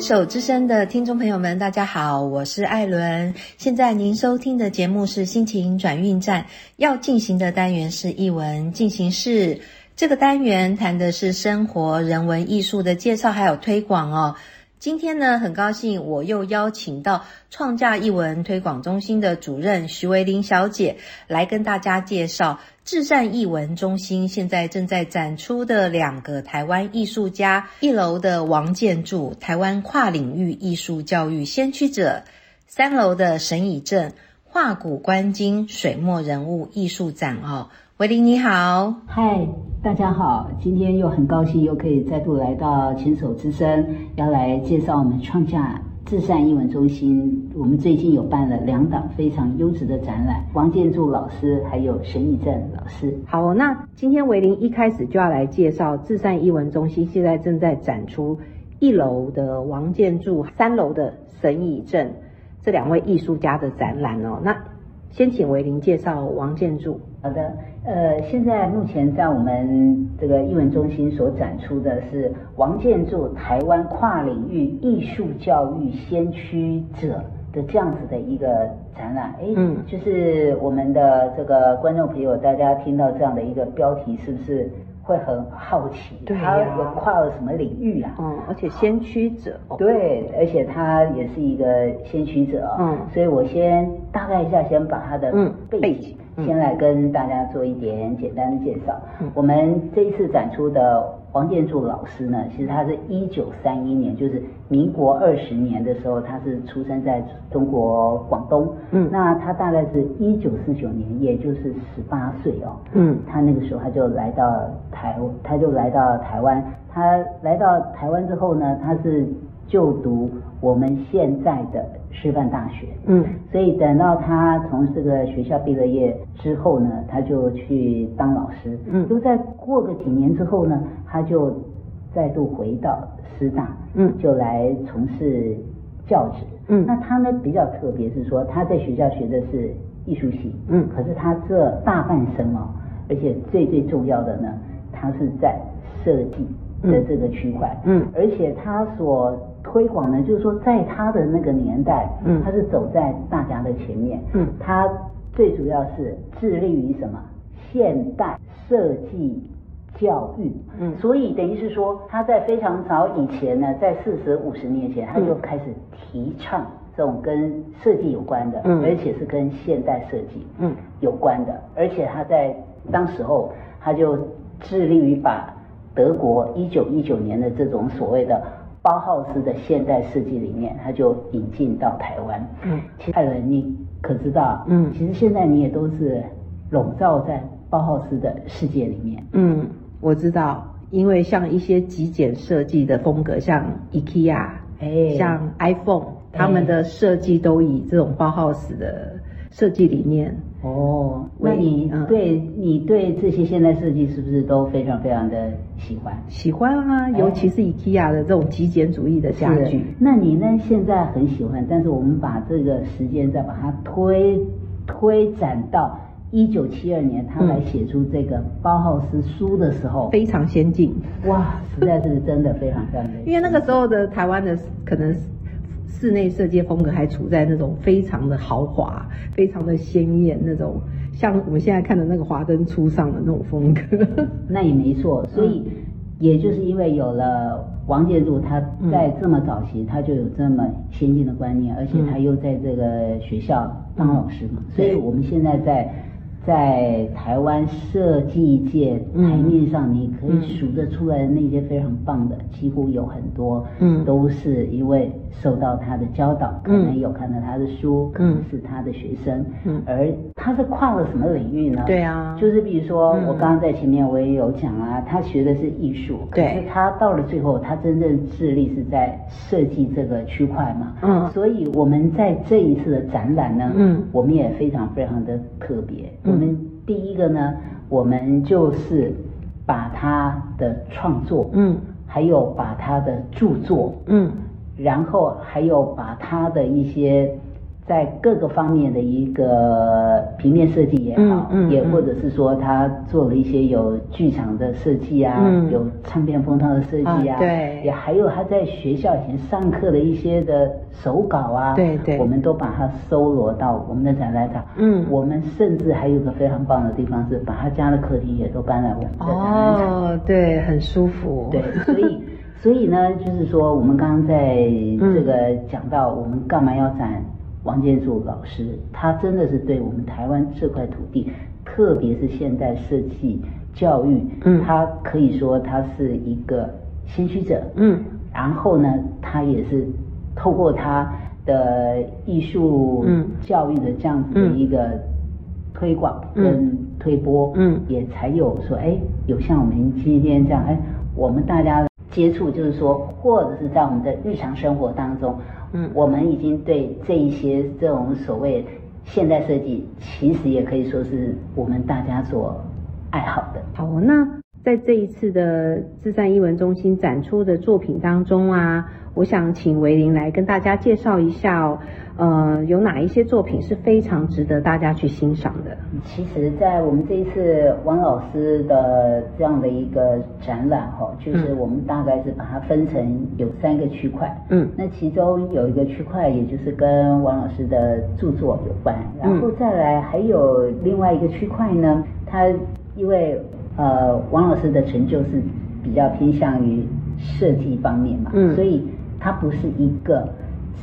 手之声的听众朋友们，大家好，我是艾伦。现在您收听的节目是心情转运站，要进行的单元是译文进行式。这个单元谈的是生活、人文、艺术的介绍还有推广哦。今天呢，很高兴我又邀请到创价艺文推广中心的主任徐维玲小姐来跟大家介绍至善艺文中心现在正在展出的两个台湾艺术家，一楼的王建筑，台湾跨领域艺术教育先驱者；三楼的沈以正，画骨观今水墨人物艺术展哦。维林你好，嗨，大家好，今天又很高兴又可以再度来到牵手之声，要来介绍我们创价至善艺文中心。我们最近有办了两档非常优质的展览，王建柱老师还有沈以正老师。好，那今天维林一开始就要来介绍至善艺文中心现在正在展出一楼的王建柱，三楼的沈以正这两位艺术家的展览哦。那先请维林介绍王建筑。好的，呃，现在目前在我们这个艺文中心所展出的是王建筑台湾跨领域艺术教育先驱者的这样子的一个展览。哎，嗯，就是我们的这个观众朋友，大家听到这样的一个标题，是不是？会很好奇，他跨了什么领域啊？嗯，而且先驱者，对，而且他也是一个先驱者，嗯，所以我先大概一下，先把他的背景先来跟大家做一点简单的介绍。我们这一次展出的。王建柱老师呢，其实他是一九三一年，就是民国二十年的时候，他是出生在中国广东。嗯，那他大概是一九四九年，也就是十八岁哦。嗯，他那个时候他就来到台，他就来到台湾。他来到台湾之后呢，他是就读我们现在的。师范大学，嗯，所以等到他从这个学校毕了业之后呢，他就去当老师，嗯，就在过个几年之后呢，他就再度回到师大，嗯，就来从事教职，嗯，那他呢比较特别是说他在学校学的是艺术系，嗯，可是他这大半生哦，而且最最重要的呢，他是在设计的这个区块，嗯，而且他所推广呢，就是说，在他的那个年代，嗯，他是走在大家的前面，嗯，他最主要是致力于什么？现代设计教育，嗯，所以等于是说，他在非常早以前呢，在四十五十年前，他就开始提倡这种跟设计有关的，嗯，而且是跟现代设计，嗯，有关的，而且他在当时候，他就致力于把德国一九一九年的这种所谓的。包浩斯的现代设计理念，他就引进到台湾。嗯，艾伦，你可知道？嗯，其实现在你也都是笼罩在包浩斯的世界里面。嗯，我知道，因为像一些极简设计的风格，像 IKEA，哎，像 iPhone，他们的设计都以这种包浩斯的设计理念。哦，那你对你对这些现代设计是不是都非常非常的喜欢？喜欢啊，尤其是 IKEA 的这种极简主义的家具。那你呢？现在很喜欢，但是我们把这个时间再把它推推展到一九七二年，他来写出这个包浩斯书的时候，非常先进。哇，实在是真的非常非常的。因为那个时候的台湾的可能。室内设计风格还处在那种非常的豪华、非常的鲜艳那种，像我们现在看的那个华灯初上的那种风格。那也没错，所以也就是因为有了王建筑，他在这么早期他就有这么先进的观念，而且他又在这个学校当老师嘛，所以我们现在在。在台湾设计界台面上，你可以数得出来的那些非常棒的，几乎有很多，嗯，都是因为受到他的教导，可能有看到他的书，可能是他的学生，嗯，而他是跨了什么领域呢？对啊，就是比如说我刚刚在前面我也有讲啊，他学的是艺术，可是他到了最后，他真正致力是在设计这个区块嘛，嗯，所以我们在这一次的展览呢，嗯，我们也非常非常的特别。我们第一个呢，我们就是把他的创作，嗯，还有把他的著作，嗯，然后还有把他的一些在各个方面的一个平面设计也好，也或者是说他做了一些有剧场的设计啊，有唱片封套的设计啊，对，也还有他在学校以前上课的一些的手稿啊，对对，我们都把它搜罗到我们的展览场。嗯，我们甚至还有个非常棒的地方是把他家的客厅也都搬来我们的展览场。哦，对，很舒服。对，所以所以呢，就是说我们刚刚在这个讲到我们干嘛要展。王建筑老师，他真的是对我们台湾这块土地，特别是现代设计教育，嗯，他可以说他是一个先驱者，嗯，然后呢，他也是透过他的艺术教育的这样子的一个推广跟推波，嗯，也才有说，哎，有像我们今天这样，哎，我们大家接触，就是说，或者是在我们的日常生活当中。嗯，我们已经对这一些这种所谓现代设计，其实也可以说是我们大家所爱好的。好，那在这一次的智善艺文中心展出的作品当中啊。我想请维林来跟大家介绍一下哦，呃，有哪一些作品是非常值得大家去欣赏的？其实，在我们这一次王老师的这样的一个展览哈，就是我们大概是把它分成有三个区块，嗯，那其中有一个区块，也就是跟王老师的著作有关，然后再来还有另外一个区块呢，它因为呃王老师的成就是比较偏向于设计方面嘛，嗯，所以。它不是一个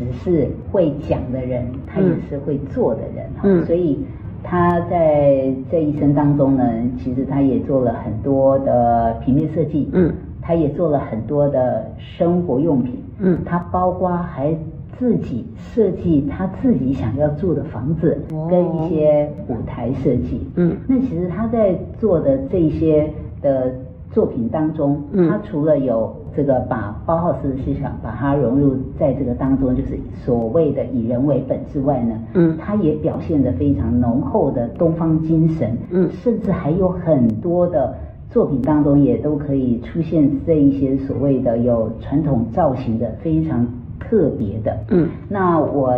只是会讲的人，他也是会做的人哈。所以他在这一生当中呢，其实他也做了很多的平面设计，嗯，他也做了很多的生活用品，嗯，他包括还自己设计他自己想要住的房子跟一些舞台设计，嗯，那其实他在做的这些的作品当中，他除了有这个把包浩斯的思想把它融入在这个当中，就是所谓的以人为本之外呢，嗯，它也表现的非常浓厚的东方精神，嗯，甚至还有很多的作品当中也都可以出现这一些所谓的有传统造型的非常特别的，嗯，那我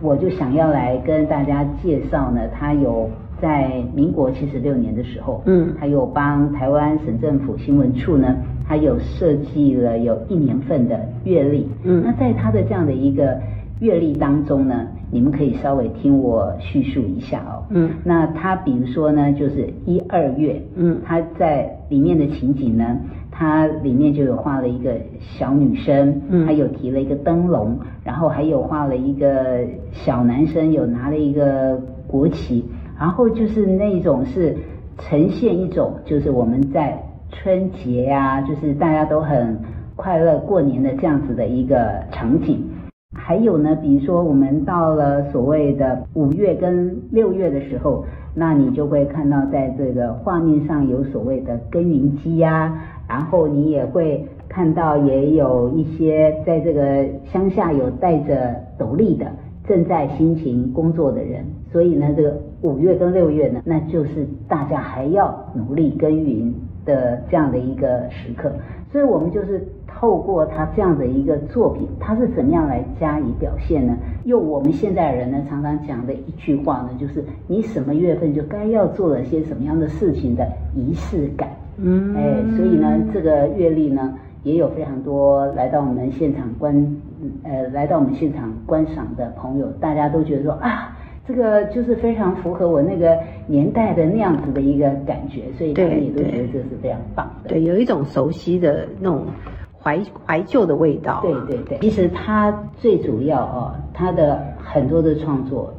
我就想要来跟大家介绍呢，他有在民国七十六年的时候，嗯，他有帮台湾省政府新闻处呢。他有设计了有一年份的月历，嗯，那在他的这样的一个月历当中呢，你们可以稍微听我叙述一下哦，嗯，那他比如说呢，就是一二月，嗯，他在里面的情景呢，他里面就有画了一个小女生，嗯，还有提了一个灯笼，然后还有画了一个小男生，有拿了一个国旗，然后就是那种是呈现一种就是我们在。春节呀，就是大家都很快乐过年的这样子的一个场景。还有呢，比如说我们到了所谓的五月跟六月的时候，那你就会看到在这个画面上有所谓的耕耘机呀，然后你也会看到也有一些在这个乡下有带着斗笠的正在辛勤工作的人。所以呢，这个五月跟六月呢，那就是大家还要努力耕耘。的这样的一个时刻，所以我们就是透过他这样的一个作品，他是怎么样来加以表现呢？用我们现代人呢常常讲的一句话呢，就是你什么月份就该要做了些什么样的事情的仪式感。嗯，哎，所以呢，这个月历呢也有非常多来到我们现场观，呃，来到我们现场观赏的朋友，大家都觉得说啊。这个就是非常符合我那个年代的那样子的一个感觉，所以他们也都觉得这是非常棒的。对，有一种熟悉的那种怀怀旧的味道。对对对，其实他最主要哦，他的很多的创作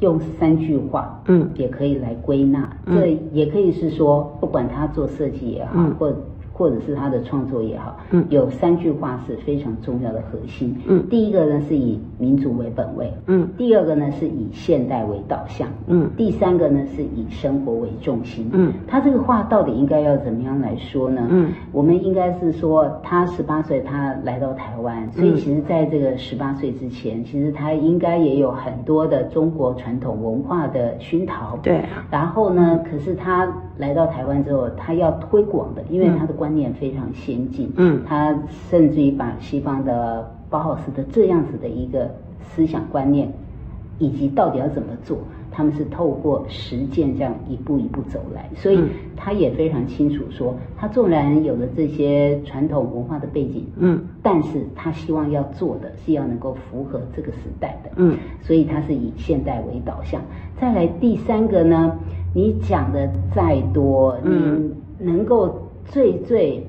用三句话，嗯，也可以来归纳。这也可以是说，不管他做设计也好，或或者是他的创作也好，嗯，有三句话是非常重要的核心。嗯，第一个呢是以民族为本位，嗯，第二个呢是以现代为导向，嗯，第三个呢是以生活为重心。嗯，他这个话到底应该要怎么样来说呢？嗯，我们应该是说他十八岁他来到台湾，所以其实在这个十八岁之前，其实他应该也有很多的中国传统文化的熏陶。对，然后呢，可是他来到台湾之后，他要推广的，因为他的观念非常先进，嗯，他甚至于把西方的包豪斯的这样子的一个思想观念以及到底要怎么做，他们是透过实践这样一步一步走来，所以他也非常清楚说，他纵然有了这些传统文化的背景，嗯，但是他希望要做的是要能够符合这个时代的，嗯，所以他是以现代为导向。再来第三个呢，你讲的再多，你能够最最。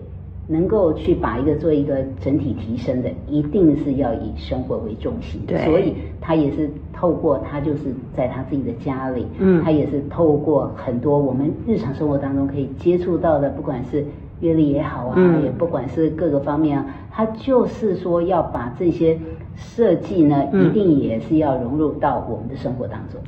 能够去把一个做一个整体提升的，一定是要以生活为重心。对，所以他也是透过他就是在他自己的家里，嗯，他也是透过很多我们日常生活当中可以接触到的，不管是阅历也好啊，也不管是各个方面啊，他就是说要把这些设计呢，一定也是要融入到我们的生活当中。